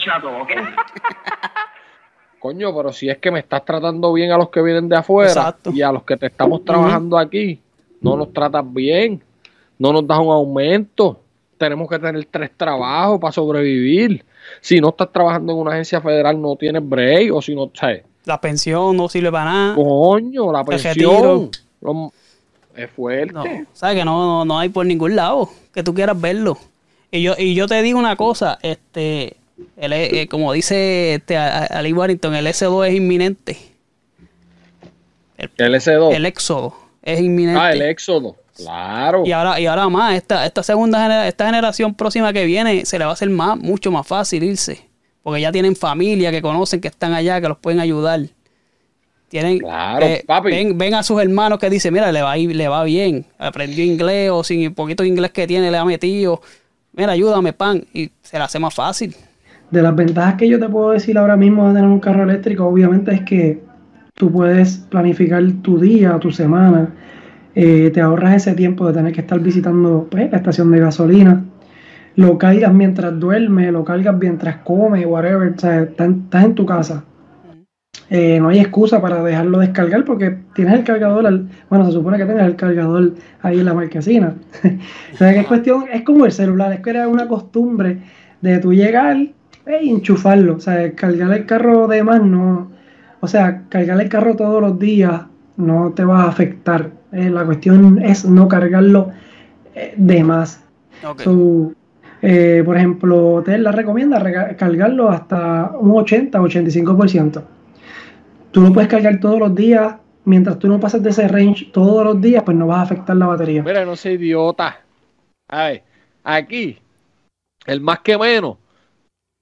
chavos, ¿ok? Coño, pero si es que me estás tratando bien a los que vienen de afuera Exacto. y a los que te estamos trabajando aquí, no nos tratas bien, no nos das un aumento, tenemos que tener tres trabajos para sobrevivir. Si no estás trabajando en una agencia federal, no tienes break, o si no, ¿sabes? La pensión no sirve para nada. Coño, la pensión. lo- es fuerte. No, sabes que no, no, no hay por ningún lado que tú quieras verlo. Y yo, y yo te digo una cosa, este, el, eh, como dice este, Ali Warrington, el S2 es inminente. El S2. El éxodo es inminente. ah, el éxodo. Claro. Y ahora, y ahora más, esta, esta segunda genera- esta generación próxima que viene, se le va a hacer más, mucho más fácil irse. Porque ya tienen familia que conocen que están allá, que los pueden ayudar. Tienen, eh, Claro, papi. Ven, ven a sus hermanos que dicen, mira, le va, le va bien. Aprendió inglés o sin el poquito de inglés que tiene le ha metido. Mira, ayúdame, pan. Y se le hace más fácil. De las ventajas que yo te puedo decir ahora mismo de tener un carro eléctrico, obviamente es que tú puedes planificar tu día, tu semana, eh, te ahorras ese tiempo de tener que estar visitando pues, la estación de gasolina, lo cargas mientras duermes, lo cargas mientras comes, whatever, o sea, estás, en- tu casa. Eh, no hay excusa para dejarlo descargar porque tienes el cargador, al- bueno, se supone que tengas el cargador ahí en la marquesina. o sea, que es cuestión, es como el celular, es que era una costumbre de tú llegar enchufarlo, o sea, cargar el carro de más no, o sea, cargar el carro todos los días no te va a afectar. Eh, la cuestión es no cargarlo eh, de más. So, eh, por ejemplo, Tesla recomienda rega- cargarlo hasta un 80-85%. Tú lo puedes cargar todos los días, mientras tú no pases de ese range todos los días, pues no vas a afectar la batería. Mira, no sé idiota. A ver, aquí, el más que menos,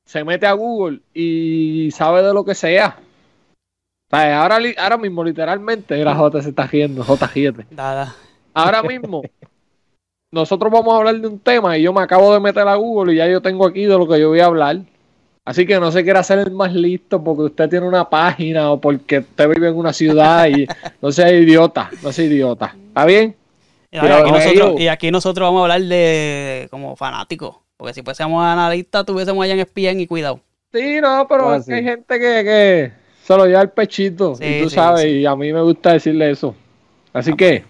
se mete a Google y sabe de lo que sea. O sea, ahora, ahora mismo, literalmente, la J se está riendo, J7. Dada. Ahora mismo, nosotros vamos a hablar de un tema y yo me acabo de meter a Google y ya yo tengo aquí de lo que yo voy a hablar. Así que no se quiera hacer el más listo porque usted tiene una página o porque usted vive en una ciudad y no sea idiota, no sea idiota. ¿Está bien? Y, aquí no, nosotros, y aquí nosotros vamos a hablar de como fanáticos. Porque si fuésemos analistas, tuviésemos allá en ESPN y cuidado. Sí, no, pero Ah, es que hay gente que, que se lo lleva el pechito. Sí, y tú sí, sabes, sí. y a mí me gusta decirle eso. Así que.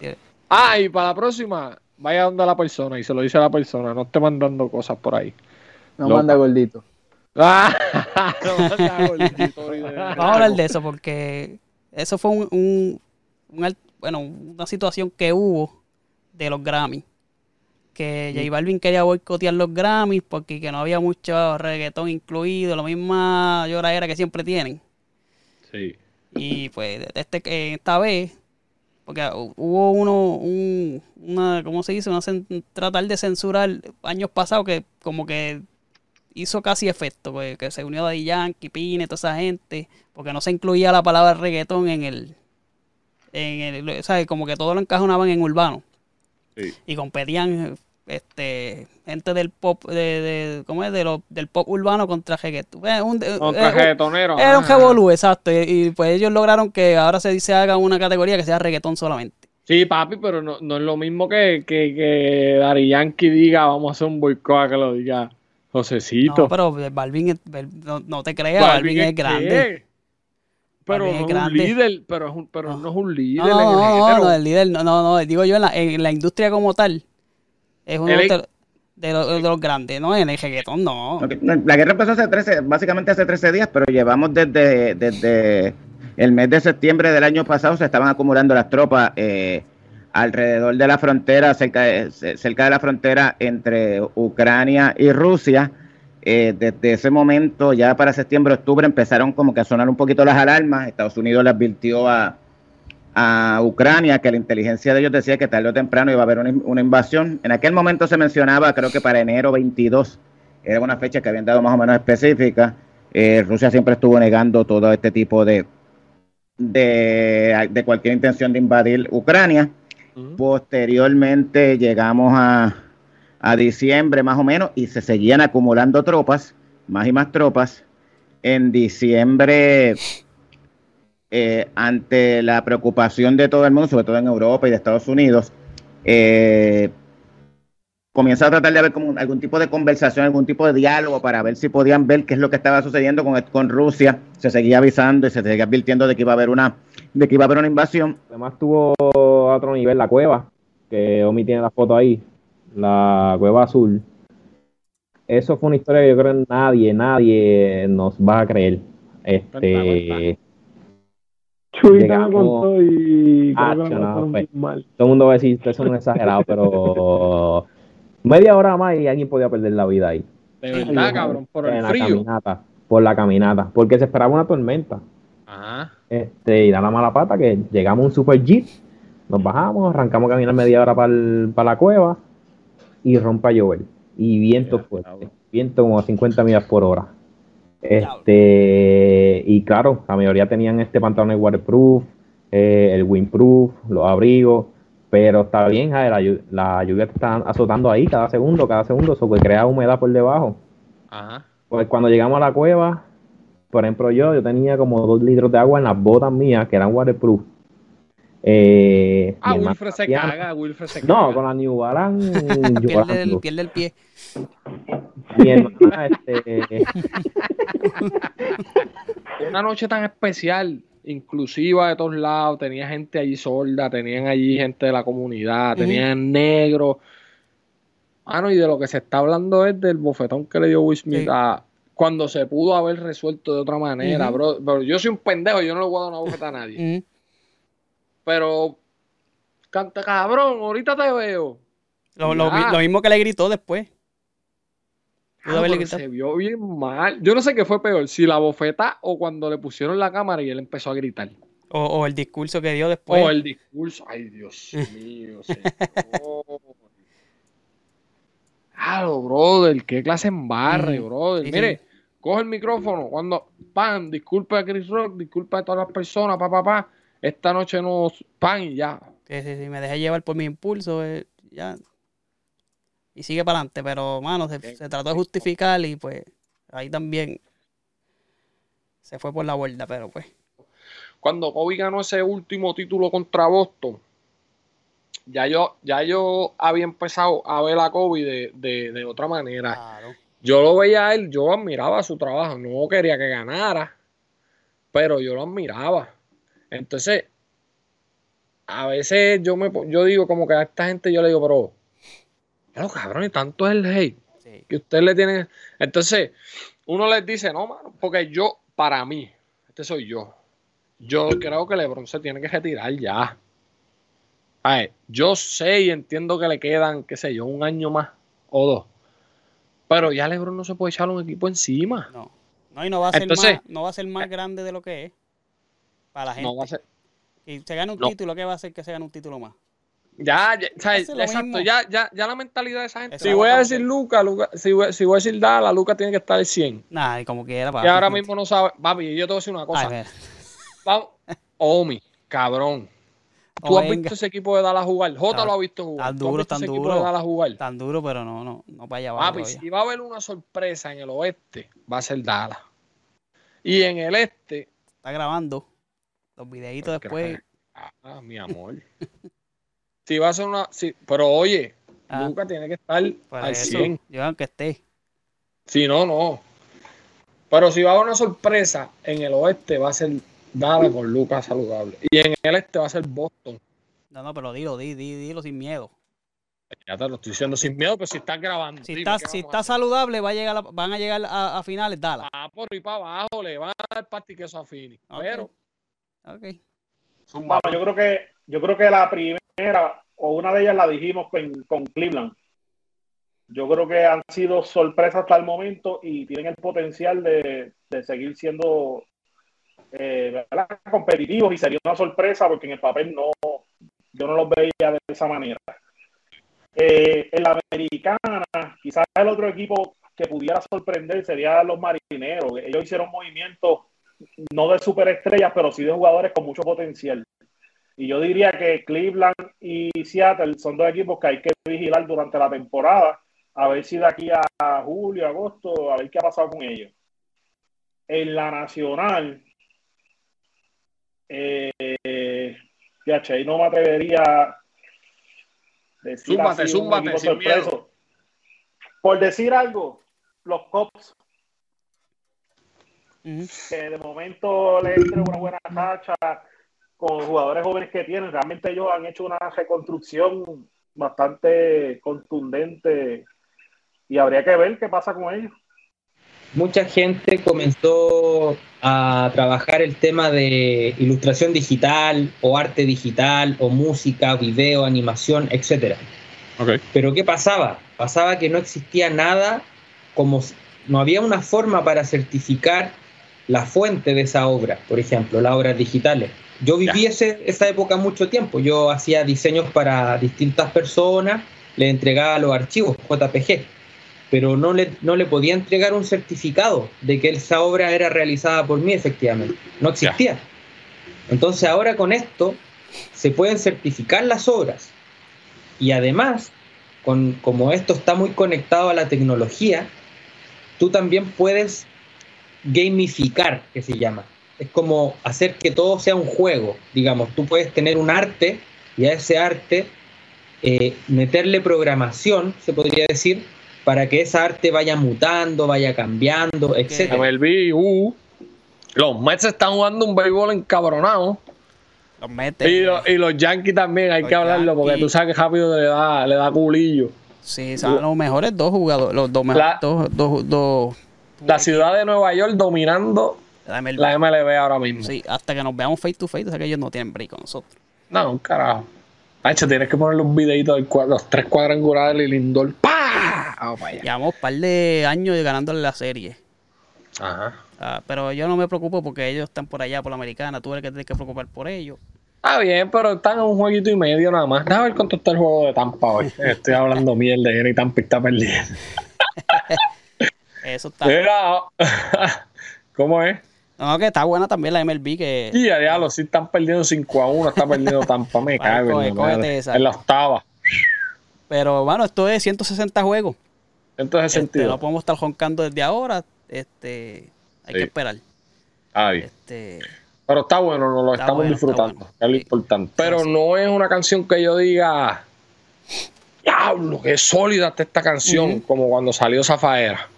Sí. Ah, y para la próxima, vaya donde la persona y se lo dice a la persona. No esté mandando cosas por ahí. No manda gordito. Ah, no manda gordito, Vamos a hablar de eso porque eso fue un, un- bueno, una situación que hubo de los Grammys. Que J Balvin quería boicotear los Grammys porque que no había mucho reggaetón incluido, la misma lloradera que siempre tienen. Sí. Y pues este, eh, esta vez, porque hu- hubo uno, un, una, ¿cómo se dice? Una tratar de censurar años pasados que como que hizo casi efecto, pues, que se unió Daddy Yankee, Pine, toda esa gente, porque no se incluía la palabra reggaetón en el, en el, o sea, como que todo lo encajonaban en urbano. Sí. Y competían este gente del pop de, de ¿cómo es? De lo- del pop urbano contra reggaetón. Un- Contra reggaetonero. era un revolú, exacto. Y, y, pues ellos lograron que ahora se, se haga una categoría que sea reggaetón solamente. Sí, papi, pero no, no es lo mismo que, que, que Daddy Yankee diga, vamos a hacer un boicot a que lo diga Josecito. No, pero Balvin, no, no te creas, Balvin, es grande. qué? Pero no es un grande. líder, pero, es un, pero no. es un líder No, no, en el no, género. no, el líder, no, no, no, digo yo en la, en la industria como tal. Es uno de, de los, de los grandes, ¿no? En el reggaetón, no. La guerra empezó hace 13, básicamente hace 13 días, pero llevamos desde, desde el mes de septiembre del año pasado, se estaban acumulando las tropas eh, alrededor de la frontera, cerca de, cerca de la frontera entre Ucrania y Rusia. Eh, desde ese momento, ya para septiembre, octubre, empezaron como que a sonar un poquito las alarmas. Estados Unidos le advirtió a, a Ucrania que la inteligencia de ellos decía que tarde o temprano iba a haber una, una invasión. En aquel momento se mencionaba, creo que para enero 22, era una fecha que habían dado más o menos específica. Eh, Rusia siempre estuvo negando todo este tipo de, de, de cualquier intención de invadir Ucrania. Posteriormente llegamos a, a diciembre más o menos y se seguían acumulando tropas, más y más tropas. En diciembre, eh, ante la preocupación de todo el mundo, sobre todo en Europa y de Estados Unidos, eh, comienza a tratar de haber como algún tipo de conversación, algún tipo de diálogo para ver si podían ver qué es lo que estaba sucediendo con, con Rusia. Se seguía avisando y se seguía advirtiendo de que iba a haber una, de que iba a haber una invasión. Además tuvo a otro nivel la cueva, que Omi tiene la foto ahí, la cueva azul. Eso fue una historia que yo creo que nadie, nadie nos va a creer. Este. Chuita me contó y ah, no, pues, mal. Todo el mundo va a decir que eso no es exagerado, pero media hora más y alguien podía perder la vida ahí. De verdad, cabrón, por el frío. Caminata, por la caminata, porque se esperaba una tormenta. Ajá. Este, y da la mala pata que llegamos a un super jeep, nos bajamos, arrancamos a caminar media hora para la cueva y rompa a llover. Y viento fuerte, viento como a 50 millas por hora. Este, y claro, la mayoría tenían este pantalón waterproof, eh, el windproof, los abrigos, pero está bien, la, la, lluvia está azotando ahí cada segundo, cada segundo, eso que crea humedad por debajo. Ajá. Pues cuando llegamos a la cueva, por ejemplo yo, yo tenía como dos litros de agua en las botas mías que eran waterproof. Eh, ah, Wilfred se caga, Wilfred se caga. No, con la New Balance. pierde, el, pierde el pie. Mi hermana, este. Una noche tan especial, inclusiva de todos lados. Tenía gente allí sorda, tenían allí gente de la comunidad, tenían negros. Ah, no, y de lo que se está hablando es del bofetón que le dio Will Smith a, cuando se pudo haber resuelto de otra manera, bro. Pero yo soy un pendejo, yo no le voy a dar una bofeta a nadie. Pero, canta cabrón, ahorita te veo. Lo, mismo que le gritó después. Ah, se vio bien mal. Yo no sé qué fue peor, si la bofeta o cuando le pusieron la cámara y él empezó a gritar. O, el discurso que dio después. O el discurso. Ay, Dios mío, señor. Claro, brother, qué clase en barre, brother. Mire, coge el micrófono cuando, pan, disculpe a Chris Rock, disculpe a todas las personas, pa, pa, pa esta noche no pan y ya. Sí, sí, sí, me dejé llevar por mi impulso, eh, ya. Y sigue para adelante, pero, mano, se, trató de justificar y pues ahí también se fue por la vuelta, pero pues. Cuando Kobe ganó ese último título contra Boston, ya yo, ya yo había empezado a ver a Kobe de, otra manera. Yo lo veía a él, yo admiraba su trabajo, no quería que ganara, pero yo lo admiraba. Entonces, a veces yo me yo digo como que a esta gente yo le digo, pero, pero cabrón, y tanto es el hate que usted le tiene. Entonces, uno les dice, no, mano, porque yo, para mí, este soy yo. Yo creo que LeBron se tiene que retirar ya. ver, yo sé y entiendo que le quedan, qué sé yo, un año más o dos. Pero ya LeBron no se puede echar un equipo encima. No. No, y no va a ser, más, no va a ser más grande de lo que es para la gente. No va a ser... Y se gana un título, ¿qué va a hacer que se gane un título más? Ya, ya exacto, ya, ya, ya la mentalidad de esa gente. Si voy a decir Luca, Luca si, voy, si voy a decir Dala, Luca tiene que estar al 100. Nah, y como quiera, papi. Y ahora mismo no sabe. Papi, yo te voy a decir una cosa. Vamos. Omi, cabrón. ¿Tú has visto ese equipo de Dallas jugar? Jota lo ha visto jugar. Tan duro, tan duro. jugar? Tan duro, pero no, no, no para allá Papi, si va a haber una sorpresa en el oeste, va a ser Dallas. Y en el este. Está grabando. Los videitos después. Ah, mi amor. si va a ser una. pero oye, ah. Luca tiene que estar al 100. Yo aunque esté. Si no, no. Pero si va a haber una sorpresa, en el oeste va a ser Dada con Lucas saludable. Y en el este va a ser Boston. No, no, pero dilo, di, di, dilo sin miedo. Ya te lo estoy diciendo sin miedo, pero si estás grabando. Si está, si está saludable, va a llegar van a llegar a, finales, dala. Ah, por ahí para abajo, le van a dar parte queso a Fini. Pero Ok. yo creo que yo creo que la primera o una de ellas la dijimos con, Cleveland. Yo creo que han sido sorpresas hasta el momento y tienen el potencial de, seguir siendo eh, competitivos y sería una sorpresa porque en el papel no yo no los veía de esa manera. Eh, en la americana, quizás el otro equipo que pudiera sorprender sería los marineros. Ellos hicieron movimientos no de superestrellas, pero sí de jugadores con mucho potencial. Y yo diría que Cleveland y Seattle son dos equipos que hay que vigilar durante la temporada, a ver si de aquí a julio, agosto, a ver qué ha pasado con ellos. En la nacional, eh, ahí no me atrevería decir súmbate, súmbate, sin miedo. por decir algo, los Cops, que de momento le entre una buena racha con los jugadores jóvenes que tienen, realmente ellos han hecho una reconstrucción bastante contundente y habría que ver qué pasa con ellos. mucha gente comenzó a trabajar el tema de ilustración digital o arte digital o música, video, animación, etcétera. Ok. Pero ¿qué pasaba? Pasaba que no existía nada como no había una forma para certificar la fuente de esa obra, por ejemplo, las obras digitales. Yo viví ese- esa época mucho tiempo. Yo hacía diseños para distintas personas, le entregaba los archivos JPG, pero no le, no le podía entregar un certificado de que esa obra era realizada por mí efectivamente. No existía. Entonces ahora con esto se pueden certificar las obras y además, con, como esto está muy conectado a la tecnología, tú también puedes gamificar, que se llama. Es como hacer que todo sea un juego. Digamos, tú puedes tener un arte y a ese arte eh, meterle programación, se podría decir, para que esa arte vaya mutando, vaya cambiando, etc. MLB, uh, los Mets están jugando un béisbol encabronado. Los mete. Y, los- y los Yankees también, hay Los que hablarlo, porque tú sabes que rápido le da, le da culillo. Sí, son los mejores dos jugadores. Los dos mejores. La- dos, dos, dos- La ciudad de Nueva York dominando la MLB. la MLB ahora mismo. Sí, hasta que nos veamos face to face, o sea que ellos no tienen break con nosotros. No, un carajo. Hacho, tienes que ponerle un videito de los tres cuadrangulares y Lindor. ¡Pah! Vamos para allá. Llevamos un par de años ganándole la serie. Ajá. Ah, pero yo no me preocupo porque ellos están por allá, por la americana. Tú eres el que tienes que preocupar por ellos. Está bien, pero están en un jueguito y medio nada más. Déjame ver cuánto está el juego de Tampa hoy. Estoy hablando mierda y Tampa está perdiendo. Eso está. Mira, ¿cómo es? No, que está buena también la MLB. Que Y a diablo, si están perdiendo 5 a 1, está perdiendo Tampa, me cago coge, en. En la octava. Pero bueno, esto es 160 juegos. Entonces Este, sentido. no podemos estar joncando desde ahora. Este, hay Sí. que esperar. Bien. Este, Pero está bueno, nos lo estamos bueno, disfrutando. bueno. es lo Sí. importante. Pero Sí. no es una canción que yo diga, diablo, qué sólida está esta canción, como cuando salió Zafaera.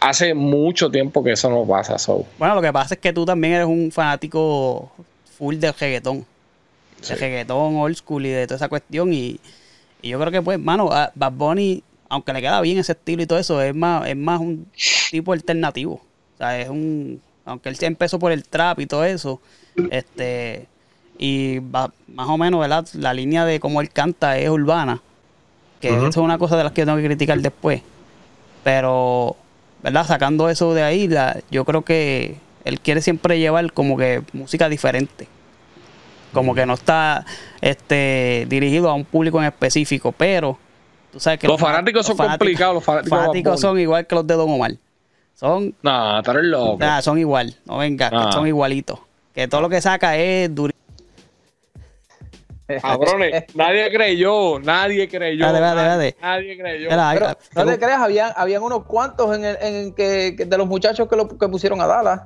Hace mucho tiempo que eso no pasa, so. bueno, lo que pasa es que tú también eres un fanático full del reggaetón. Sí. De reggaetón, old school y de toda esa cuestión. Y, y yo creo que, pues, mano, a Bad Bunny, aunque le queda bien ese estilo y todo eso, es más, es más un tipo alternativo. O sea, es un. Aunque él se empezó por el trap y todo eso, este. Y va- más o menos, ¿verdad? La línea de cómo él canta es urbana. Que Ujú. eso es una cosa de las que yo tengo que criticar después. Pero, ¿verdad? Sacando eso de ahí, la, yo creo que él quiere siempre llevar como que música diferente. Como que no está este dirigido a un público en específico, pero tú sabes que Los fanáticos son complicados, los fanáticos fanáticos son igual que los de Don Omar. Son, Nah, loco. nah, son igual, no venga, que Ah. son igualitos. Que todo lo que saca es. Cabrones, nadie creyó, nadie creyó. Nadie, creyó. Pero no te creas, habían, habían unos cuantos en el, en que, que de los muchachos que, lo, que pusieron a Dallas.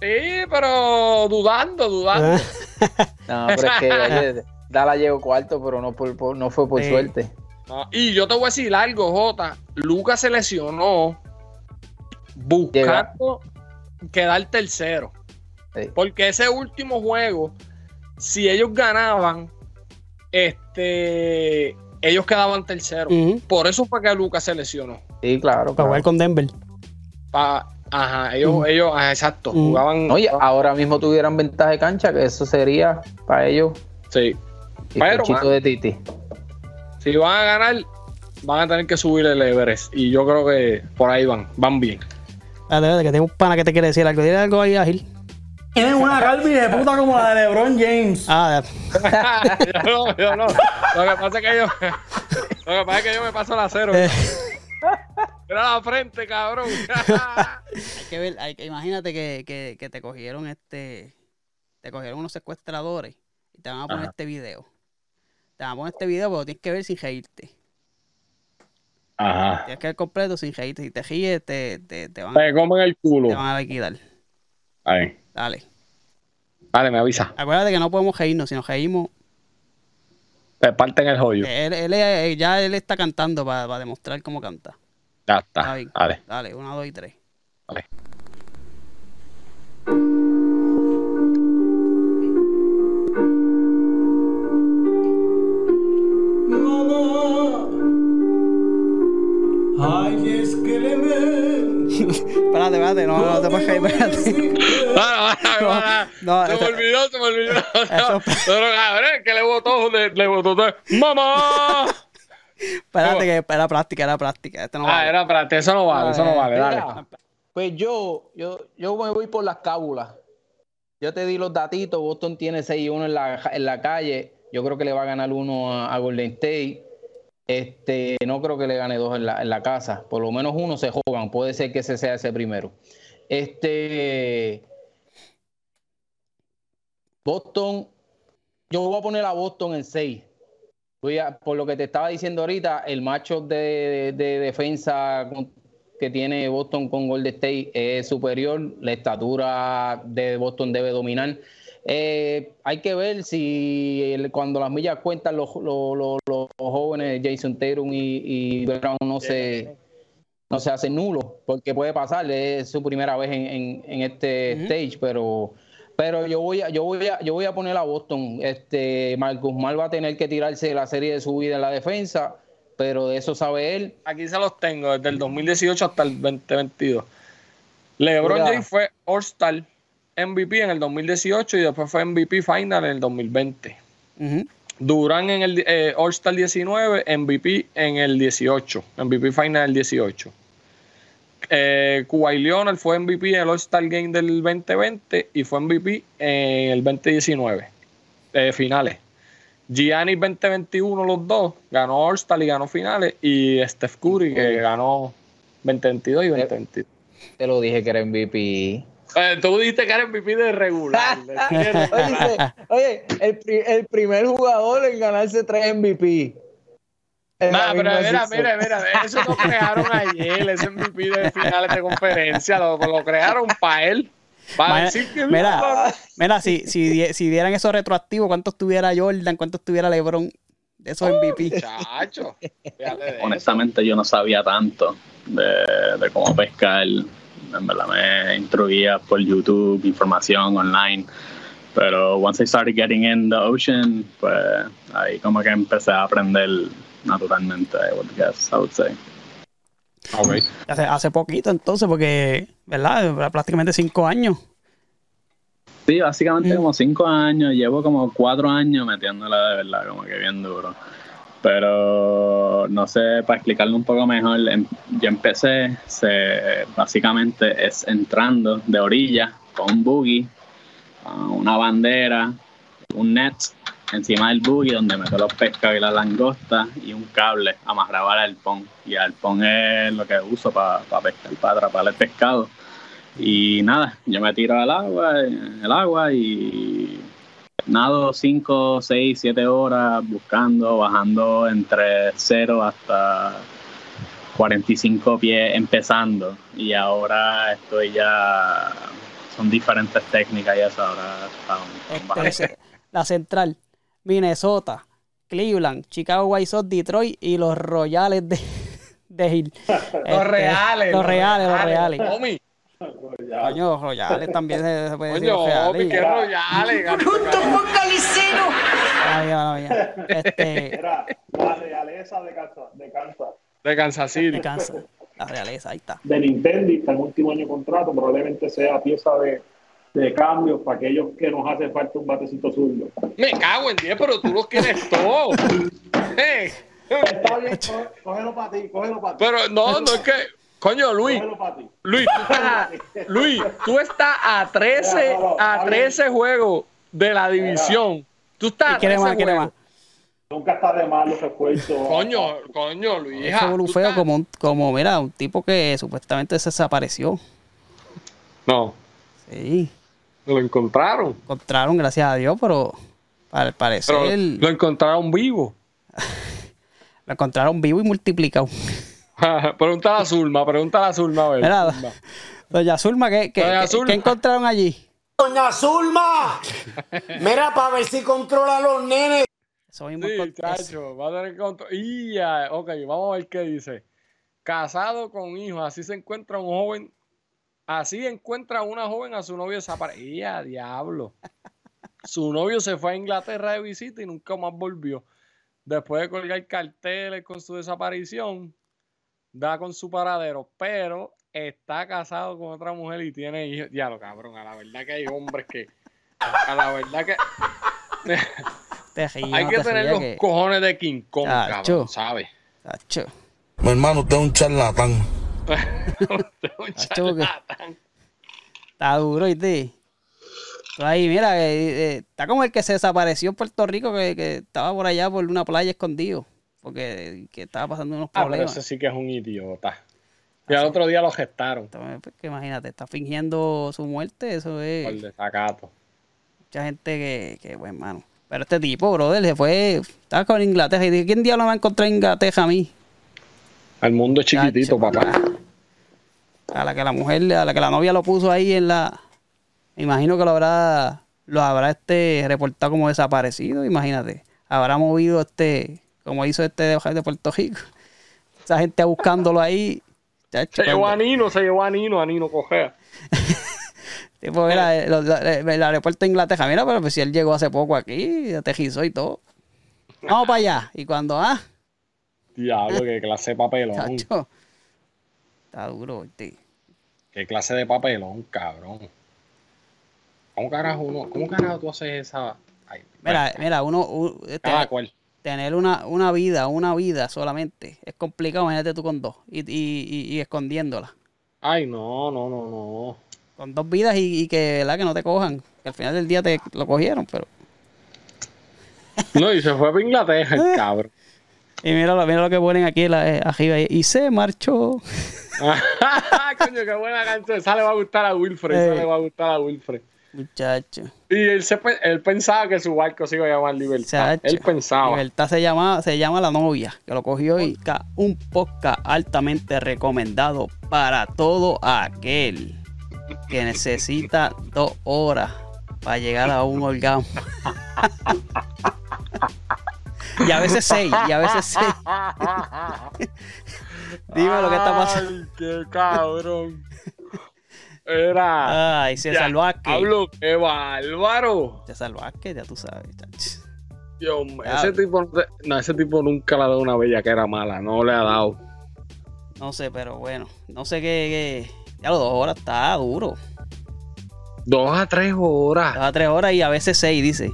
Sí, pero dudando, dudando. No, pero es que oye, Dallas llegó cuarto, pero no, por, por- no fue por Sí. suerte. No, y yo te voy a decir algo, Jota. Lucas se lesionó buscando quedar tercero. Sí. Porque ese último juego, si ellos ganaban, este, ellos quedaban terceros. Por eso fue que Lucas se lesionó. Sí, claro. Para claro. jugar con Denver. Pa- ajá, ellos, ellos, ajá, exacto, jugaban. Oye, ahora mismo tuvieran ventaja de cancha, que eso sería para ellos sí. y Pero, mano. de Titi. Si van a ganar, van a tener que subir el Everest. Y yo creo que por ahí van, van bien. Espérate, espérate, que tengo un pana que te quiere decir algo. Dile algo ahí, Agil. Tienen una calvi de puta como la de LeBron James. Ah, yo no, yo no. Lo que pasa es que yo. Lo que pasa es que yo me paso la cero. Eh. Mira la frente, cabrón. hay que ver, hay que- imagínate que, que, que te cogieron este, te cogieron unos secuestradores y te van a poner Ajá. este video. Te van a poner este video, pero tienes que ver sin reírte. Ajá. Tienes que ver completo sin reírte. Si te ríes, te, te, te van, Te comen el culo. te van a liquidar. Ahí. Dale. Vale, me avisa. Acuérdate que no podemos reírnos. Si nos reímos, te parten el joyo. Él, él, eh, ya él está cantando para demostrar cómo canta. Ya Está está. bien. Dale. Dale, una, dos y tres. Dale. Ay, es que le me... Espérate, espérate, no, no te puedes caer, espérate. Ah, ah, ah, No, se me olvidó, se me olvidó. Pero cabrón, que le botó, le, le botó todo. ¡Mamá! Espérate, que era práctica, era práctica. Este no Ah, vale. era para ti, eso no vale, eso no vale, dale. Pues yo, yo, yo me voy por las cábulas. Yo te di los datitos. Boston tiene 6-1 en la, en la calle. Yo creo que le va a ganar uno a, a Golden State. Este, no creo que le gane dos en la, en la casa. Por lo menos uno se juegan. Puede ser que ese sea ese primero. Este. Boston. Yo voy a poner a Boston en 6. Voy a- por lo que te estaba diciendo ahorita, el macho de, de defensa que tiene Boston con Golden State es superior. La estatura de Boston debe dominar. Eh, hay que ver si el- cuando las millas cuentan los, los- los- los jóvenes Jason Tatum y, y Brown no se, no se hacen nulos, porque puede pasar, es su primera vez en, en- en este stage, pero pero yo voy a, yo voy a, yo voy a poner a Boston. Este Marcus Mal va a tener que tirarse la serie de su vida en la defensa, pero de eso sabe él. Aquí se los tengo, desde el 2018 hasta el 2022. LeBron. James fue All-Star MVP en el 2018 y después fue MVP Final en el 2020. Ujú. Durán en el eh, All-Star 19, MVP en el 18, MVP Final en el 18. Eh, Kawhi Leonard fue MVP en el All-Star Game del 2020 y fue MVP en el 2019, eh, finales. Gianni 2021 los dos, ganó All-Star y ganó finales y Steph Curry que ganó 2022 y 2022. Te lo dije que era MVP. Tú dijiste que era MVP de regular. Oye, el, pri- el primer jugador en ganarse tres MVP. La Nah, pero mira, mira, mira, eso lo crearon ayer, ese MVP de finales de conferencia, lo, lo crearon para él. Para Mira, decir que mira, mira, si, si, si dieran eso retroactivo, ¿cuántos tuviera Jordan? ¿Cuántos tuviera LeBron? De esos MVP. Chacho, eso. honestamente yo no sabía tanto de, de cómo pescar. En verdad me instruía por YouTube, información online. Pero once I started getting in the ocean, pues ahí como que empecé a aprender naturalmente, I would guess, I would say. Hace, hace poquito entonces, porque, ¿verdad? Prácticamente cinco años. Sí, básicamente Mm. como cinco años, llevo como cuatro años metiéndola de verdad, como que bien duro. Pero no sé, para explicarlo un poco mejor, em- yo empecé, se, básicamente es entrando de orilla con un buggy, una bandera, un net encima del buggy donde meto los pescados y las langostas y un cable amarrado al arpón. Y el arpón es lo que uso para pescar, para atrapar el pescado. Y nada, yo me tiro al agua, el agua y nado 5, 6, 7 horas buscando, bajando entre 0 hasta 45 pies empezando. Y ahora estoy ya, son diferentes técnicas y eso ahora bajando. Este, la central, Minnesota, Cleveland, Chicago White Sox, Detroit y los Royales de, de Hill. Este, Los reales. Los reales, los reales. Homie, Coño, los Royales también se, se puede decir. coño, los homie, qué royales. Ay, mala mía. Este, Era la realeza de Kansas, de Kansas, De Kansas City. me cansa. La realeza, ahí está. de Nintendo, está en último año de contrato, probablemente sea pieza de, de cambio para aquellos que nos hace falta un batecito suyo. Me cago en 10, pero tú los quieres todos. Eh, Está bien, có- cógelo para ti, cógelo para ti. Pero no, no es que. Coño, Luis, Cógelo para ti. Luis, tú estás a, Luis, tú estás a 13, a 13 juegos de la división. Tú estás ¿Y a quiere 13 más? ¿Quiere juegos. más? Nunca está de más los esfuerzos. Coño, coño, Luis. Ese bolufeo como, un- como, mira, un tipo que supuestamente se desapareció. No, Sí, lo encontraron. encontraron, gracias a Dios, pero al parecer Pero lo encontraron vivo. lo encontraron vivo y multiplicado. pregúntale a Zulma, pregúntale a Zulma a ver. Mira, Zulma. Doña Zulma, ¿qué, qué, Doña qué- Zulma. qué encontraron allí? Doña Zulma. Mira, para ver si controla a los nenes. Eso mismo Sí, chacho, va a tener control. Y ya, ok, vamos a ver qué dice. Casado con hijos, así se encuentra un joven, así encuentra una joven a su novio desaparecido. ¡Y a diablo! Su novio se fue a Inglaterra de visita y nunca más volvió. Después de colgar carteles con su desaparición, da con su paradero, pero está casado con otra mujer y tiene hijos. Ya lo cabrón, a la verdad que hay hombres que. A la verdad que. te Hay que te tener los que- cojones de King Kong, cabrón, ¿sabes? Mi hermano, usted es un charlatán. Un Tacho, que- charlatán. está duro, ¿viste? Tú Ahí, mira, eh, eh, está como el que se desapareció en Puerto Rico, que, que estaba por allá por una playa escondido, porque que estaba pasando unos Ah, pero problemas. ese sí que es un idiota. Y al otro día lo gestaron Entonces, pues, que imagínate, está fingiendo su muerte, eso es por desacato. mucha gente que, que pues, mano. Pero este tipo, brother, se fue, estaba con Inglaterra y dije, ¿quién diablo me va a encontrar en Inglaterra a mí? El mundo es chiquitito, Chacho, papá. A la que la mujer, a la que la novia lo puso ahí en la, me imagino que lo habrá, lo habrá este reportado como desaparecido, imagínate. Habrá movido este, como hizo este de, de Puerto Rico. Esa gente buscándolo ahí. chacho, Se llevó a Nino, se llevó a Nino, a Nino cogea. Tipo, mira, eh, lo- eh, el aeropuerto de Inglaterra, mira, pero pues si él llegó hace poco aquí, aterrizó y todo. Vamos para allá. Y cuando, ah, Diablo, qué clase de papelón. chacho, está duro, ¿viste? Qué clase de papelón, cabrón. ¿Cómo carajo uno? ¿Cómo carajo tú haces esa? Ay, Mira, mira, uno, u- este, cada cual. Tener una, una vida, una vida solamente, es complicado, imagínate tú con dos, y, y, y, y escondiéndola. Ay, no, no, no, no. Con dos vidas y, y que, ¿verdad? que no te cojan. Que al final del día te lo cogieron, pero... No, y se fue para Inglaterra, el cabrón. Y mira, lo- mira lo que ponen aquí la- eh, arriba. Y se marchó. Coño, qué buena canción. Esa le va a gustar a Wilfred. Esa Eh. le va a gustar a Wilfred. Muchacho. Y él, se, él pensaba que su barco se iba a llamar Libertad. Él pensaba. Libertad se llama, se llama la novia, que lo cogió y un podcast altamente recomendado para todo aquel que necesita dos horas para llegar a un orgasmo. y a veces seis, y a veces seis. Dime lo que está pasando. Ay, qué cabrón. Era. Ay, César Vázquez. Hablo, qué bárbaro. César Vázquez, ya tú sabes. chacho. Dios mío, ese tipo, no, ese tipo nunca le ha dado una bella que era mala, no le ha dado. No sé, pero bueno, no sé qué. qué- Ya los dos horas está duro. Dos a tres horas. Dos a tres horas y a veces seis, dice.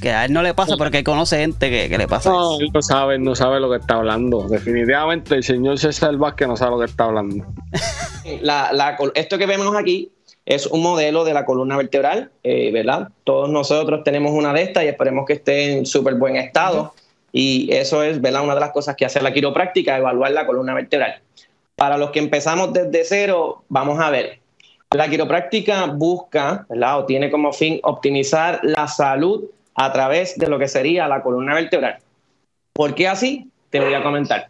Que a él no le pasa, pero que él conoce gente que, que le pasa No, eso. él no sabe, él no sabe lo que está hablando. Definitivamente el señor César Vázquez no sabe lo que está hablando. La- la col- esto que vemos aquí es un modelo de la columna vertebral, eh, ¿verdad? Todos nosotros tenemos una de estas y esperemos que esté en súper buen estado. Y eso es, ¿verdad? Una de las cosas que hace la quiropráctica, evaluar la columna vertebral. Para los que empezamos desde cero, vamos a ver. La quiropráctica busca, ¿verdad? O tiene como fin optimizar la salud a través de lo que sería la columna vertebral. ¿Por qué así? Te voy a comentar.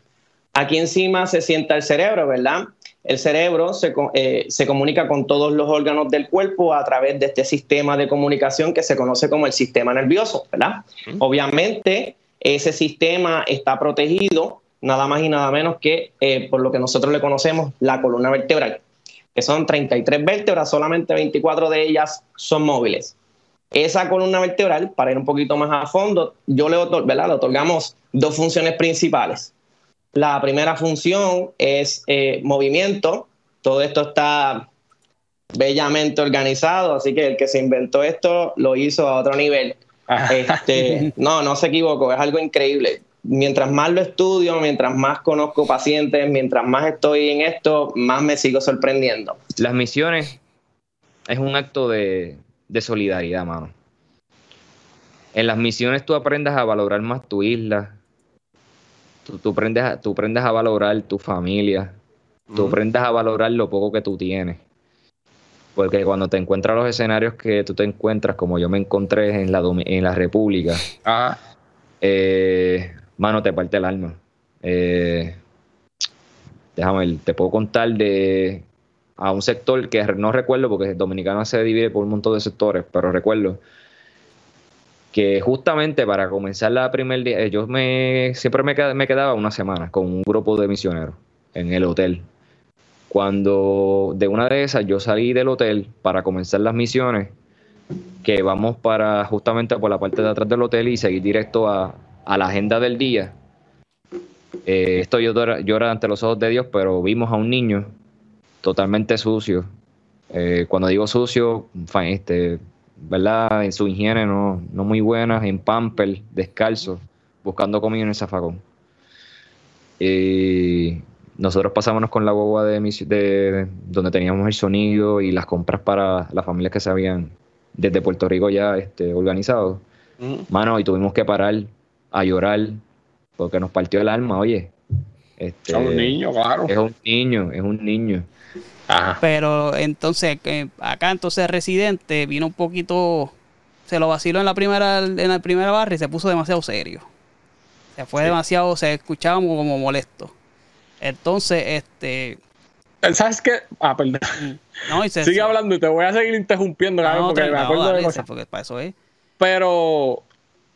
Aquí encima se sienta el cerebro, ¿verdad? El cerebro se, eh, se comunica con todos los órganos del cuerpo a través de este sistema de comunicación que se conoce como el sistema nervioso, ¿verdad? Obviamente, ese sistema está protegido nada más y nada menos que eh, por lo que nosotros le conocemos la columna vertebral, que son 33 vértebras, solamente 24 de ellas son móviles. Esa columna vertebral, para ir un poquito más a fondo, yo le, otor- ¿verdad? le otorgamos dos funciones principales. La primera función es eh, movimiento. Todo esto está bellamente organizado, así que el que se inventó esto lo hizo a otro nivel. Este, no, no se equivocó, es algo increíble. Mientras más lo estudio, mientras más conozco pacientes, mientras más estoy en esto, más me sigo sorprendiendo. Las misiones es un acto de, de solidaridad, mano. En las misiones tú aprendes a valorar más tu isla, tú, tú, aprendes, a, tú aprendes a valorar tu familia, tú aprendes a valorar lo poco que tú tienes. Porque cuando te encuentras los escenarios que tú te encuentras, como yo me encontré en la, en la República, eh, mano, te parte el alma. Eh, déjame ver, te puedo contar de a un sector que no recuerdo porque Dominicana se divide por un montón de sectores, pero recuerdo que justamente para comenzar la primer día, yo me, siempre me quedaba una semana con un grupo de misioneros en el hotel. Cuando de una de esas yo salí del hotel para comenzar las misiones, que vamos para justamente por la parte de atrás del hotel y seguir directo a, a la agenda del día. Eh, esto yo llora, llora ante los ojos de Dios, pero vimos a un niño totalmente sucio. Eh, cuando digo sucio, este, ¿verdad? En su higiene no, no muy buena, en pamper, descalzo, buscando comida en el zafacón. Y nosotros pasábamos con la guagua de, de donde teníamos el sonido y las compras para las familias que se habían desde Puerto Rico ya este, organizado. Mano, y tuvimos que parar a llorar porque nos partió el alma, oye. Este, Es un niño, claro. Es un niño, es un niño. Pero entonces, que acá entonces Residente vino un poquito, se lo vaciló en la primera, en la primera barra y se puso demasiado serio. Se fue demasiado, se escuchaba como, como molesto. Entonces, este. ¿Sabes qué? Ah, perdón. No, y se- Sigue hablando y te voy a seguir interrumpiendo, cabrón, No, porque me acuerdo de cosas. porque para eso es. Pero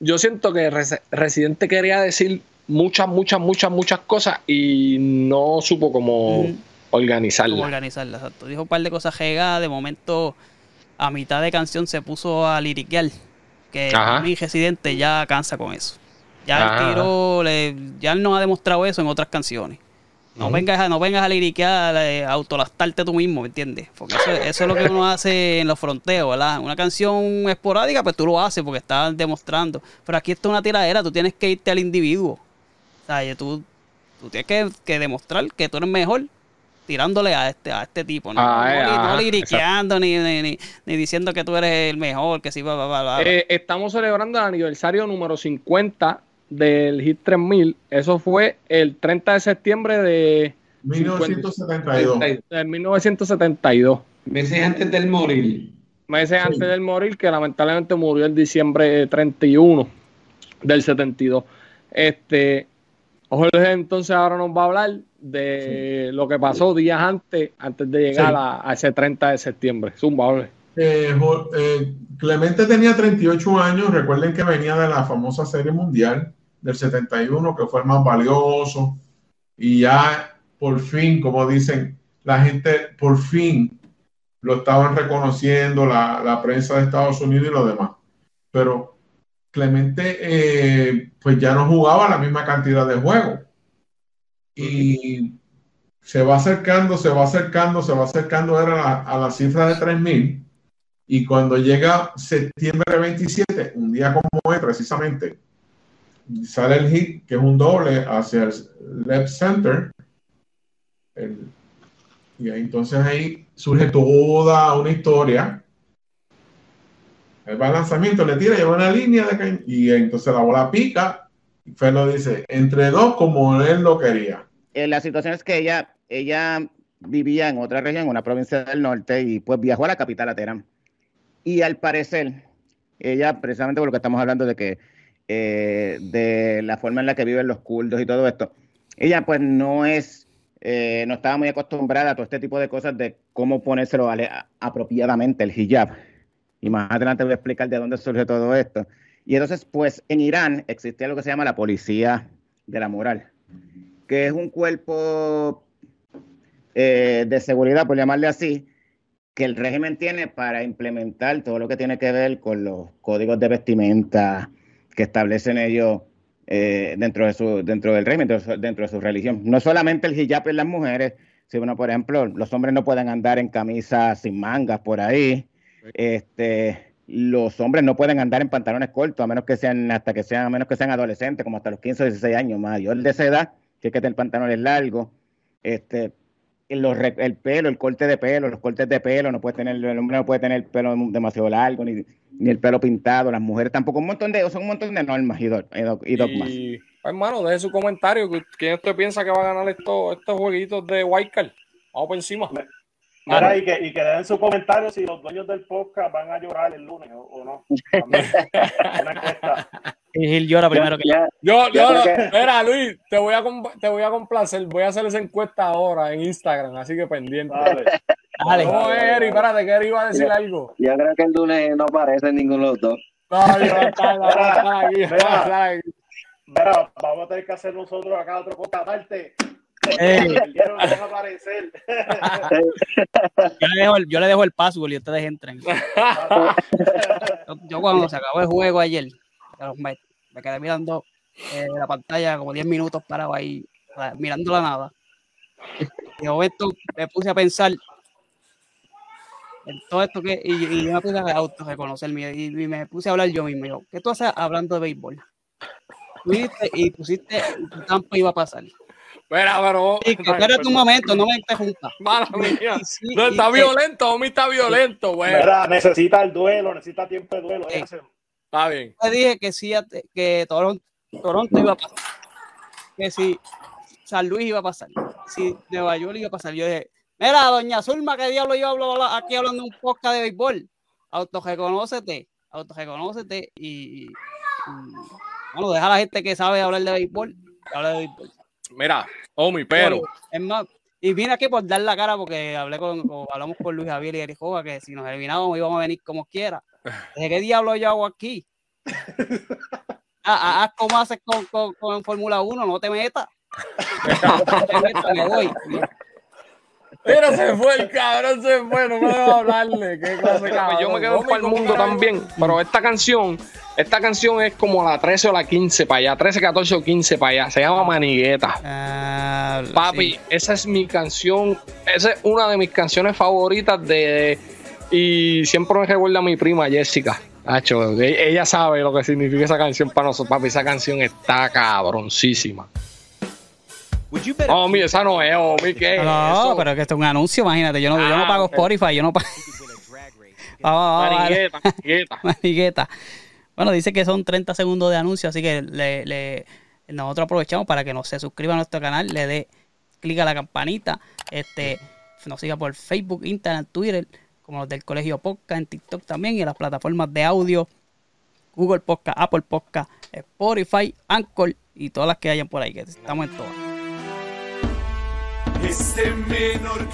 yo siento que Resi- Residente quería decir muchas, muchas, muchas, muchas cosas y no supo cómo organizarla. Cómo organizarla, exacto. Dijo un par de cosas regadas, de momento a mitad de canción se puso a liriquear. Que mi residente ya cansa con eso. Ya Ajá. el tiro, le- ya él nos ha demostrado eso en otras canciones. No, vengas a, no vengas a liriquear, eh, a autolastarte tú mismo, ¿me entiendes? Porque eso, eso es lo que uno hace en los fronteos, ¿verdad? Una canción esporádica, pues tú lo haces porque estás demostrando. Pero aquí esto es una tiradera, tú tienes que irte al individuo. O sea, y tú, tú tienes que, que demostrar que tú eres mejor tirándole a este, a este tipo, ¿no? Ah, no, eh, no liriqueando ni, ni, ni, ni diciendo que tú eres el mejor, que sí, va, va, va, va. Eh, estamos celebrando el aniversario número 50 del Hit 3000. Eso fue el 30 de septiembre de 1972. de 1972. Meses antes del morir. Meses antes del morir, que lamentablemente murió el diciembre 31 del 72. Este, Jorge entonces ahora nos va a hablar de lo que pasó días antes, antes de llegar Sí. a, a ese 30 de septiembre. Zumba, Jorge. Eh, eh, Clemente tenía 38 años, recuerden que venía de la famosa Serie Mundial del 71, que fue el más valioso, y ya por fin, como dicen, la gente por fin lo estaban reconociendo, la, la prensa de Estados Unidos y lo demás. Pero Clemente eh, pues ya no jugaba la misma cantidad de juegos. Y se va acercando, se va acercando, se va acercando era la- a la cifra de 3.000. Y cuando llega septiembre 27, un día como hoy precisamente, sale el hit, que es un doble hacia el left center. El- y ahí, entonces ahí surge toda una historia. El lanzamiento, le tira, lleva una línea y entonces la bola pica. Y Felo dice, entre dos como él lo quería. Eh, la situación es que ella, ella vivía en otra región, en una provincia del norte, y pues viajó a la capital, a Teherán. Y al parecer, ella, precisamente por lo que estamos hablando de que eh, de la forma en la que viven los kurdos y todo esto, ella pues no es, eh, no estaba muy acostumbrada a todo este tipo de cosas de cómo ponérselo apropiadamente el hijab. Y más adelante voy a explicar de dónde surge todo esto. Y entonces, pues en Irán existía lo que se llama la policía de la moral, que es un cuerpo eh, de seguridad, por llamarle así, que el régimen tiene para implementar todo lo que tiene que ver con los códigos de vestimenta que establecen ellos eh, dentro, de su, dentro del régimen, dentro, de su- dentro de su religión. No solamente el hijab en las mujeres, sino, por ejemplo, los hombres no pueden andar en camisas sin mangas por ahí. Este, los hombres no pueden andar en pantalones cortos, a menos que sean, hasta que sean, a menos que sean adolescentes, como hasta los 15 o 16 años, mayor de esa edad, que hay que tener pantalones largos. Este, el pelo, el corte de pelo, los cortes de pelo, no puede tener, el hombre no puede tener el pelo demasiado largo, ni, ni el pelo pintado, las mujeres tampoco, un montón de, son un montón de normas y, y do- y dogmas. Y, hermano, deje su comentario. ¿Quién usted piensa que va a ganar esto- estos jueguitos de Wildcard? Vamos por encima. Mira, y que, y que den su comentario si los dueños del podcast van a llorar el lunes o, o no. Una Gil llora primero que yo. Yo, Ya yo, no, creo que- mira, Luis, te voy, a te voy a complacer. Voy a hacer esa encuesta ahora en Instagram, así que pendiente. Dale. ¿Cómo es, Eri? Espérate, que Eri iba a decir Yo- algo. Yo creo que el lunes no aparece ninguno de los dos. Mira, mira, vamos a tener que hacer nosotros acá otro contratarte. Yo le dejo el, yo le dejo el password y ustedes entren. Yo, yo cuando se acabó el juego ayer, me, me quedé mirando eh, la pantalla como 10 minutos parado ahí, mirando la nada. Y de momento me puse a pensar en todo esto que, y, y me puse a autorreconocerme y, y me puse a hablar yo mismo. Yo, ¿Qué tú haces hablando de béisbol? Tú y pusiste Tampa iba a pasar. Espera, pero. Sí, que espérate un momento, no me interrumpas. Mala mía. Sí, No, está que- violento, Omi está violento, güey. Mira, necesita el duelo, necesita tiempo de duelo. Ese. Está bien. Te dije que sí, que Toronto, Toronto iba a pasar. Que si San Luis iba a pasar. Si Nueva York iba a pasar. Yo dije, mira, doña Zulma, ¿qué diablo yo hablo aquí hablando de un podcast de béisbol? Autorreconócete, autorreconócete y, y, y, bueno, deja a la gente que sabe hablar de béisbol, que hable de béisbol. Mira, Omi, pero. Es más, y vine aquí por dar la cara porque hablé con, con- hablamos con Luis Javier y Eric que si nos eliminábamos íbamos a venir como quiera. Dije, ¿qué diablo yo hago aquí? Ah, ah, haz como haces con, con, con Fórmula 1, no te metas. No te metas, me voy. Mira, se fue el cabrón, se fue, no me dejo hablarle. Qué clase de cabrón. Yo me quedo para el ¿cómo mundo también, pero esta canción, esta canción es como la 13 o la 15 para allá, 13, 14 o 15 para allá, se llama Manigueta. Ah, Papi, sí. esa es mi canción, esa es una de mis canciones favoritas de y siempre me recuerda a mi prima Jessica. Hacho, e- ella sabe lo que significa esa canción para nosotros, papi, esa canción está cabroncísima. Oh, mi, esa no es, oh, mi, ¿qué es No, eso? pero que esto es un anuncio, imagínate. Yo no, yo no Ah, pago. Spotify, yo no pago. Vamos, vamos, vale. Manigueta, manigueta. Manigueta. Bueno, dice que son 30 segundos de anuncio, así que le, le- nosotros aprovechamos para que nos se suscriba a nuestro canal, le dé clic a la campanita, este, nos siga por Facebook, Instagram, Twitter, como los del Colegio Podcast, en TikTok también y en las plataformas de audio, Google Podcast, Apple Podcast, Spotify, Anchor y todas las que hayan por ahí, que estamos en todas.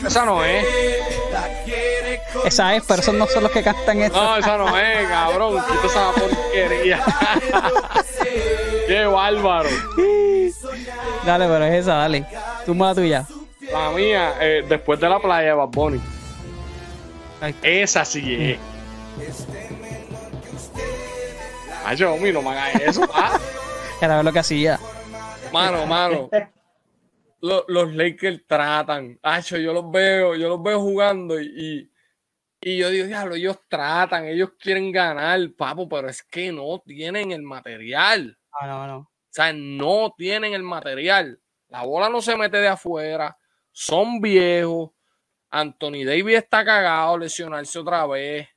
Esa no es. Esa es, pero esos no son los que cantan eso. No, esa no es, cabrón. Quita esa porquería. Qué bárbaro. Dale, pero es esa, dale. Tú la tuya. La mía, eh, después de la playa de Bad Bunny. Esa sí es. Ay, yo, mi, no me hagas eso, ah. Era ver lo que hacía. Mano, mano. Lo- Los, Lakers tratan. Acho, yo los veo, yo los veo jugando y, y, y yo digo, diablo, ellos tratan, ellos quieren ganar, papo, pero es que no tienen el material. No, no, no. O sea, no tienen el material. La bola no se mete de afuera. Son viejos. Anthony Davis está cagado, lesionarse otra vez.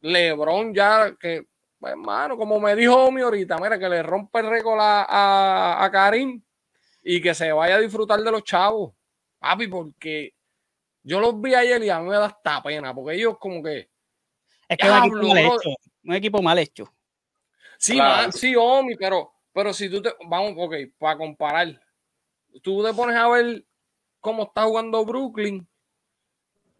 LeBron ya que, pues, hermano, como me dijo Omi ahorita, mira, que le rompe el récord a, a, a Karim y que se vaya a disfrutar de los chavos. Papi, porque yo los vi ayer y a mí me da hasta pena, porque ellos como que... Es que es un equipo mal hecho. Un equipo mal hecho. Sí, Claro. man, sí, Omi, pero, pero si tú te. Vamos, ok, para comparar. Tú te pones a ver cómo está jugando Brooklyn.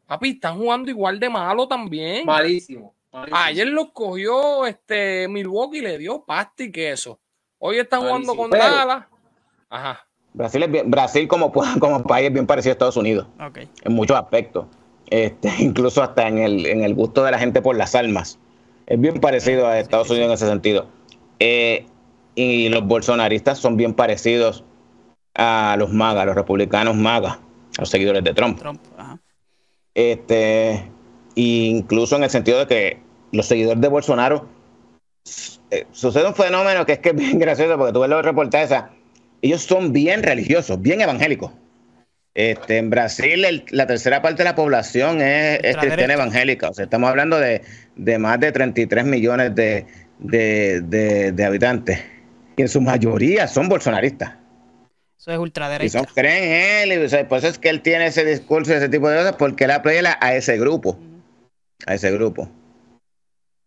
Papi, están jugando igual de malo también. Malísimo. malísimo. Ayer los cogió este Milwaukee y le dio pasta y queso. Hoy están jugando con Dallas. Ajá. Brasil, es bien- Brasil como, como país es bien parecido a Estados Unidos en muchos aspectos. Este, incluso hasta en el, en el gusto de la gente por las almas. Es bien parecido a Estados Unidos en ese sentido. Eh, y los bolsonaristas son bien parecidos a los magas, a los republicanos magas, a los seguidores de Trump. Trump, ajá. Este, incluso en el sentido de que los seguidores de Bolsonaro eh, sucede un fenómeno que es que es bien gracioso porque tú ves los reportajes, esa, ellos son bien religiosos, bien evangélicos. Este, en Brasil el- la tercera parte de la población es, es cristiana evangélica, o sea, estamos hablando de, de más de 33 millones de, de- de- habitantes y en su mayoría son bolsonaristas. Eso es Y ultraderecha. son, creen en él, y o sea, por eso es que él tiene ese discurso y ese tipo de cosas, porque él apela a ese grupo. A ese grupo.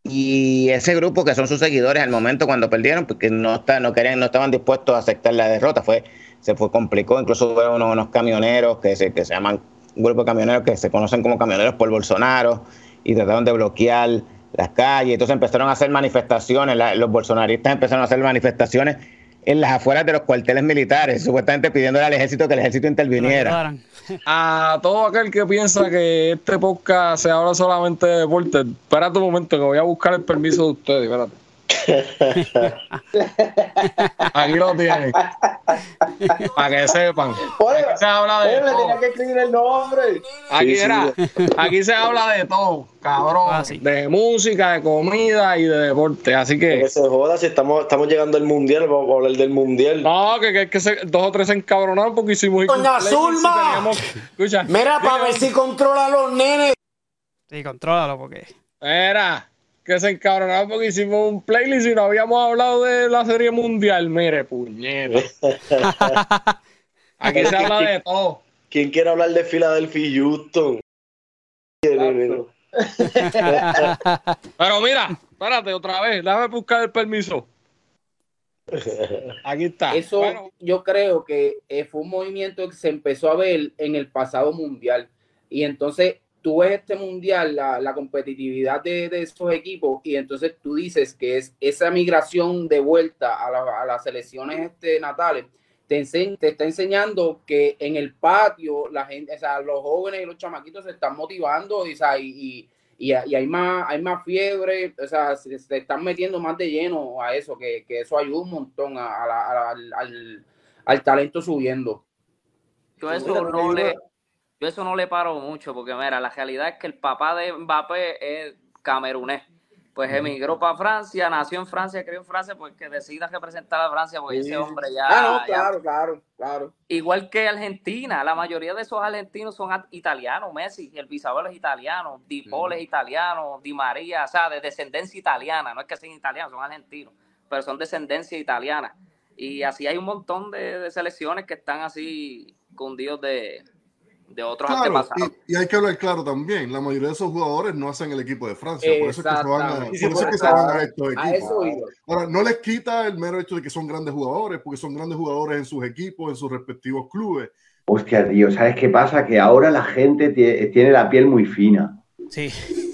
Y ese grupo que son sus seguidores al momento cuando perdieron, porque no, está, no, querían, no estaban dispuestos a aceptar la derrota, fue, se fue complicó. Incluso hubo unos, unos camioneros que se, que se llaman, un grupo de camioneros que se conocen como camioneros por Bolsonaro, y trataron de bloquear las calles. Entonces empezaron a hacer manifestaciones, la- los bolsonaristas empezaron a hacer manifestaciones en las afueras de los cuarteles militares, supuestamente pidiéndole al ejército que el ejército interviniera. A todo aquel que piensa que este podcast se habla solamente de deporte, espérate un momento que voy a buscar el permiso de ustedes, espérate. Aquí lo tienen. Para que sepan. Aquí se habla de Oye, todo. tenía que escribir el nombre. Aquí, Sí, sí. era, aquí se habla de todo, cabrón. De música, de comida y de deporte. Así que. Que se joda si estamos, estamos llegando al mundial, vamos a hablar del mundial. No, que, que, que se- dos o tres se encabronaron porque hicimos. Doña Zulma. Mira, para ver si controla a los nenes. Sí, contrólalo porque. Era que se encabronaron porque hicimos un playlist y no habíamos hablado de la serie mundial. Mire, puñeta. Aquí se habla de todo. ¿Quién quiere hablar de Philadelphia y Houston? Pero mira, espérate otra vez, déjame buscar el permiso. Aquí está. Eso yo creo que eh, fue un movimiento que se empezó a ver en el pasado mundial. Y entonces tú ves este mundial, la, la competitividad de, de esos equipos, y entonces tú dices que es esa migración de vuelta a, la- a las selecciones este, natales. Te, ense- te está enseñando que en el patio la gente, o sea, los jóvenes y los chamaquitos se están motivando y, o sea, y, y- y hay- más, hay más fiebre, o sea, se, se están metiendo más de lleno a eso, que, que eso ayuda un montón a- a la- a la- al, al- al talento subiendo. Yo eso no le, yo eso no le paro mucho, porque mira, la realidad es que el papá de Mbappé es camerunés. Pues emigró para Francia, nació en Francia, crió en Francia, pues que decida representar a Francia, porque ese hombre ya. Ah, no, ya- claro, claro, claro. Igual que Argentina, la mayoría de esos argentinos son italianos, Messi, el bisabuelo es italiano, Di Paul es italiano, Di María, o sea, de descendencia italiana, no es que sean italianos, son argentinos, pero son descendencia italiana. Y así hay un montón de, de selecciones que están así cundidos de, de otros Claro, antepasados. y, y hay que hablar claro también, la mayoría de esos jugadores no hacen el equipo de Francia, por eso es que se van a, por eso es que se van a estos A equipos. eso iba. Ahora, no les quita el mero hecho de que son grandes jugadores, porque son grandes jugadores en sus equipos, en sus respectivos clubes. Hostia, tío, ¿sabes qué pasa? Que ahora la gente tie- tiene la piel muy fina. Sí.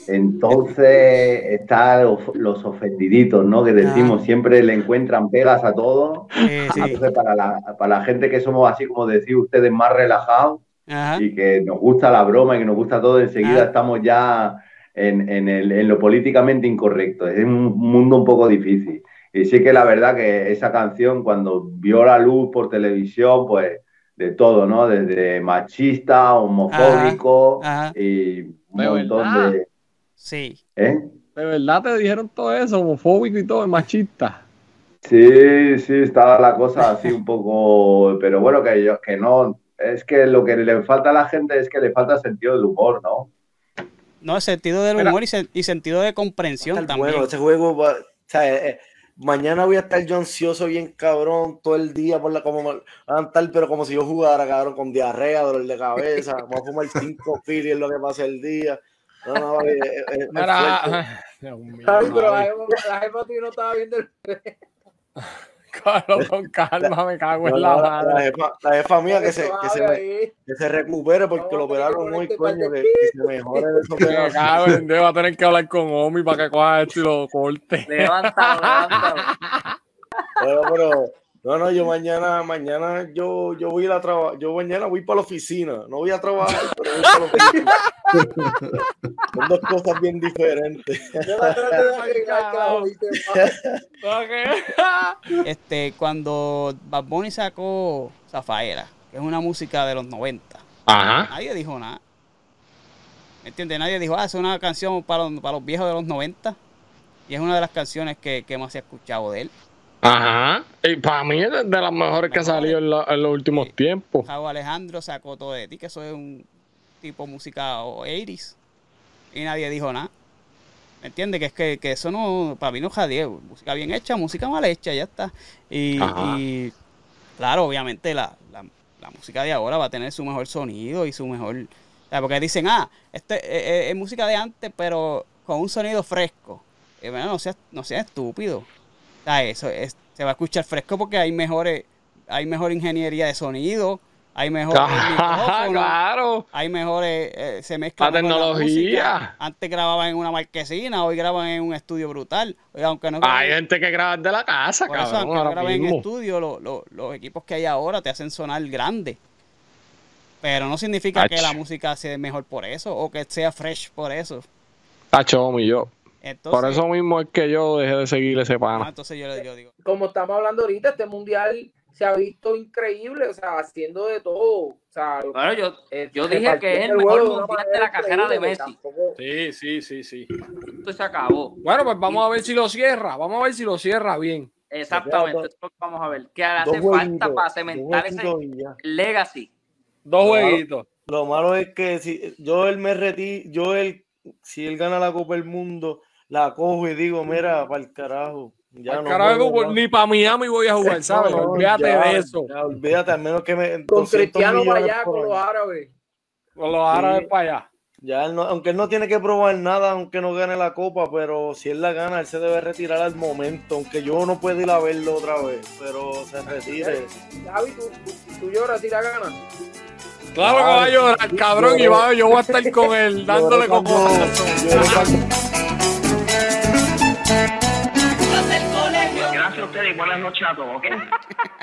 Entonces están los, ofendiditos, ¿no? Que decimos, siempre le encuentran pegas a todo. Entonces, para la, para la gente que somos así, como decís ustedes, más relajados Ajá. y que nos gusta la broma y que nos gusta todo, enseguida Ah. estamos ya en, en el- en lo políticamente incorrecto. Es un mundo un poco difícil. Y sí que la verdad que esa canción, cuando vio la luz por televisión, pues de todo, ¿no? Desde machista, homofóbico Ajá. y un De montón verdad. de... Sí. ¿Eh? De verdad te dijeron todo eso, homofóbico y todo, machista. Sí, sí, estaba la cosa así un poco, pero bueno, que yo, que no, es que lo que le falta a la gente es que le falta sentido del humor, ¿no? No, sentido del Mira. humor y, se- y sentido de comprensión también. Bueno, ese juego va, o sea, eh, eh, mañana voy a estar yo ansioso, bien cabrón, todo el día por la como estar, pero como si yo jugara, cabrón, con diarrea, dolor de cabeza, voy a fumar cinco filis en lo que pasa el día. No, no, eh, eh, eh, es Mira. Dios mío, Ay, pero la la jefa tuya no estaba viendo el... Carlos, con calma, me cago No, en no, la la, madre. la jefa, la jefa mía que se, que, se me- que se recupere porque lo operaron hoy, coño, que, que se mejore de eso. Me cago en Dios, va a tener que hablar con Omi para que coja esto y lo corte. Levántalo, levántalo. Pero, pero, no, no, yo mañana, mañana yo, yo voy a ir a trabajar, yo mañana voy para la oficina, no voy a trabajar, pero voy para la oficina. Son dos cosas bien diferentes. Yo la traté de agregar que la jodiste más. Este, cuando Bad Bunny sacó Zafaera, que es una música de los 90, Ajá. nadie dijo nada. ¿Me entiendes? Nadie dijo, ah, es una canción para los, para los viejos de los 90. Y es una de las canciones que, que más se ha escuchado de él. Ajá. Y para mí es de las mejores que ha salido en, la- en los últimos tiempos. Alejandro sacó todo de ti, que eso es un tipo de música o 80s. Y nadie dijo nada. ¿Me entiendes? Que es que, que eso no, para mí no es jadeo. Música bien hecha, música mal hecha, ya está. Y, y, claro, obviamente la, la, la música de ahora va a tener su mejor sonido y su mejor... o sea, porque dicen, ah, este es, es música de antes, pero con un sonido fresco. Y bueno, no seas, no seas estúpido. Sea, eso es, se va a escuchar fresco porque hay mejores, hay mejor ingeniería de sonido, hay mejores micrófonos, claro. hay mejores, eh, se mezcla La tecnología. Antes grababan en una marquesina, hoy graban en un estudio brutal. Aunque no Hay gente que graba de la casa, por eso, cabrón. aunque graben en estudio, lo- lo- los equipos que hay ahora te hacen sonar grande. Pero no significa que la música sea mejor por eso o que sea fresh por eso. Tacho, homie, yo. Entonces- Por eso mismo es que yo dejé de seguir ese Ah, pana. entonces yo, yo digo, como estamos hablando ahorita, este mundial se ha visto increíble, o sea, haciendo de todo. O sea, Bueno, yo, eh, yo dije que es el mejor mundial de la carrera de Messi. tampoco- Sí, sí, sí, sí. Esto se acabó. Bueno, pues vamos a ver si lo cierra. Vamos a ver si lo cierra bien. Exactamente, eso es lo que vamos a ver. Que hace Dos falta para cementar ese legacy. Dos Lo malo- jueguitos. Lo malo es que si yo él me retiro, yo él, si él gana la Copa del Mundo, la cojo y digo, mira, para el carajo. Ya no carajo, juego pues, ni para Miami voy a jugar, ¿sabes? No, Olvídate ya, de eso. ya, olvídate, al menos que me. Con 200 Cristiano para allá, con los árabes. Con los árabes Sí. para allá. Ya él no- aunque él no tiene que probar nada, aunque no gane la copa, pero si él la gana, él se debe retirar al momento, aunque yo no puedo ir a verlo otra vez, pero se retire. Javi, ¿tú, tú, tú lloras si la ganas. Claro que va a llorar, cabrón, y va, yo voy a estar con él dándole cuando- ustedes y buenas noches a todos, ¿ok?